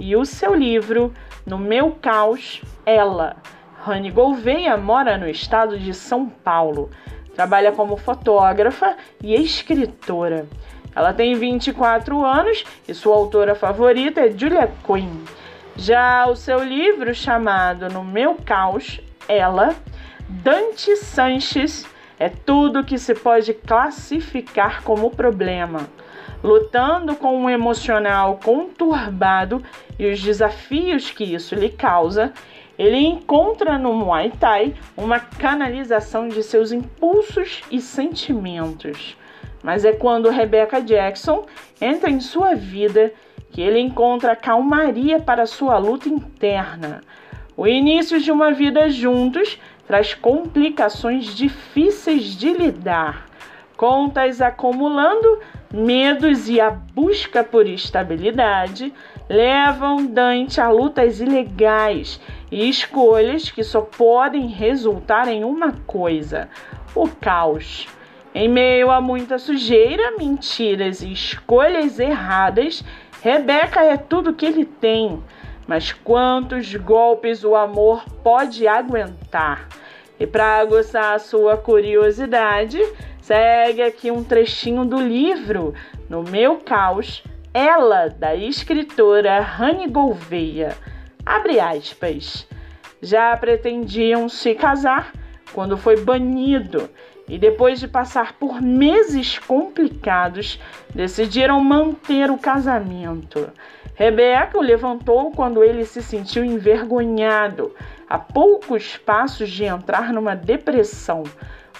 e o seu livro No Meu Caos, Ela. Rani Gouveia mora no estado de São Paulo. Trabalha como fotógrafa e escritora. Ela tem 24 anos e sua autora favorita é Julia Quinn. Já o seu livro chamado No Meu Caos, Ela, Dante Sanches é tudo que se pode classificar como problema lutando com um emocional conturbado e os desafios que isso lhe causa, ele encontra no Muay Thai uma canalização de seus impulsos e sentimentos. Mas é quando Rebecca Jackson entra em sua vida que ele encontra calmaria para sua luta interna. O início de uma vida juntos traz complicações difíceis de lidar, contas acumulando Medos e a busca por estabilidade levam Dante a lutas ilegais e escolhas que só podem resultar em uma coisa: o caos. Em meio a muita sujeira, mentiras e escolhas erradas, Rebeca é tudo que ele tem. Mas quantos golpes o amor pode aguentar? E para aguçar a sua curiosidade, Segue aqui um trechinho do livro No Meu Caos, Ela, da escritora Rani Gouveia. Abre aspas. Já pretendiam se casar quando foi banido e depois de passar por meses complicados, decidiram manter o casamento. Rebeca o levantou quando ele se sentiu envergonhado, a poucos passos de entrar numa depressão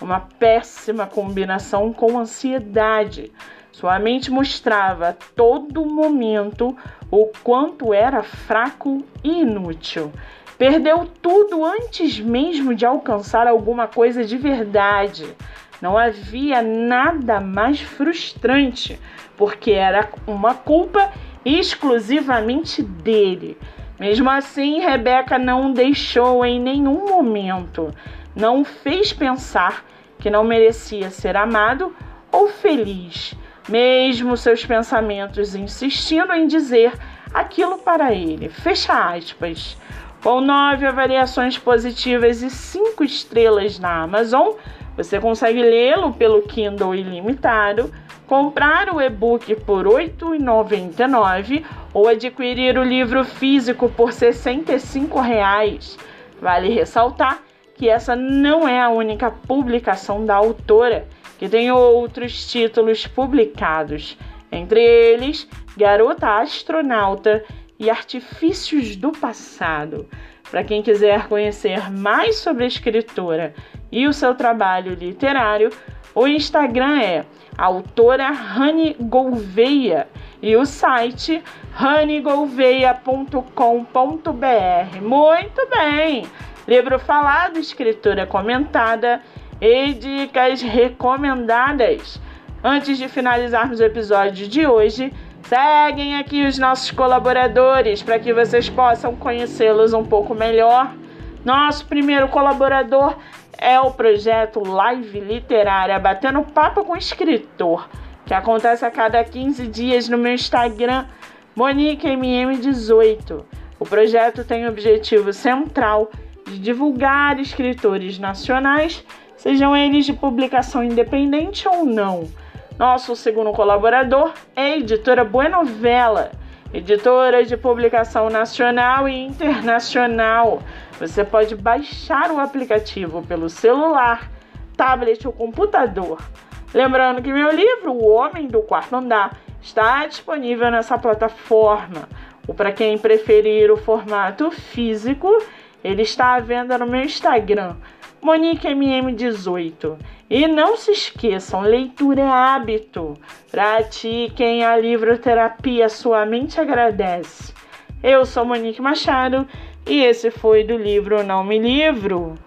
uma péssima combinação com ansiedade. Sua mente mostrava a todo momento o quanto era fraco e inútil. Perdeu tudo antes mesmo de alcançar alguma coisa de verdade. Não havia nada mais frustrante, porque era uma culpa exclusivamente dele. Mesmo assim, Rebeca não deixou em nenhum momento, não o fez pensar que não merecia ser amado ou feliz, mesmo seus pensamentos insistindo em dizer aquilo para ele. Fecha aspas. Com nove avaliações positivas e cinco estrelas na Amazon, você consegue lê-lo pelo Kindle ilimitado, comprar o e-book por R$ 8,99 ou adquirir o livro físico por 65 reais. Vale ressaltar que essa não é a única publicação da autora, que tem outros títulos publicados, entre eles Garota Astronauta e Artifícios do Passado. Para quem quiser conhecer mais sobre a escritora e o seu trabalho literário, o Instagram é autora Rani Gouveia e o site ranigouveia.com.br. Muito bem! Livro falado, escritura comentada e dicas recomendadas. Antes de finalizarmos o episódio de hoje, seguem aqui os nossos colaboradores para que vocês possam conhecê-los um pouco melhor. Nosso primeiro colaborador é o projeto Live Literária Batendo Papo com Escritor, que acontece a cada 15 dias no meu Instagram, MoniqueMM18. O projeto tem o objetivo central de divulgar escritores nacionais, sejam eles de publicação independente ou não. Nosso segundo colaborador é a editora Buenovela, editora de publicação nacional e internacional. Você pode baixar o aplicativo pelo celular, tablet ou computador. Lembrando que meu livro, O Homem do Quarto Andar, está disponível nessa plataforma. Ou para quem preferir o formato físico, ele está à venda no meu Instagram, MoniqueMM18. E não se esqueçam, leitura é hábito. Pratiquem a livroterapia, sua mente agradece. Eu sou Monique Machado e esse foi do livro Não Me Livro.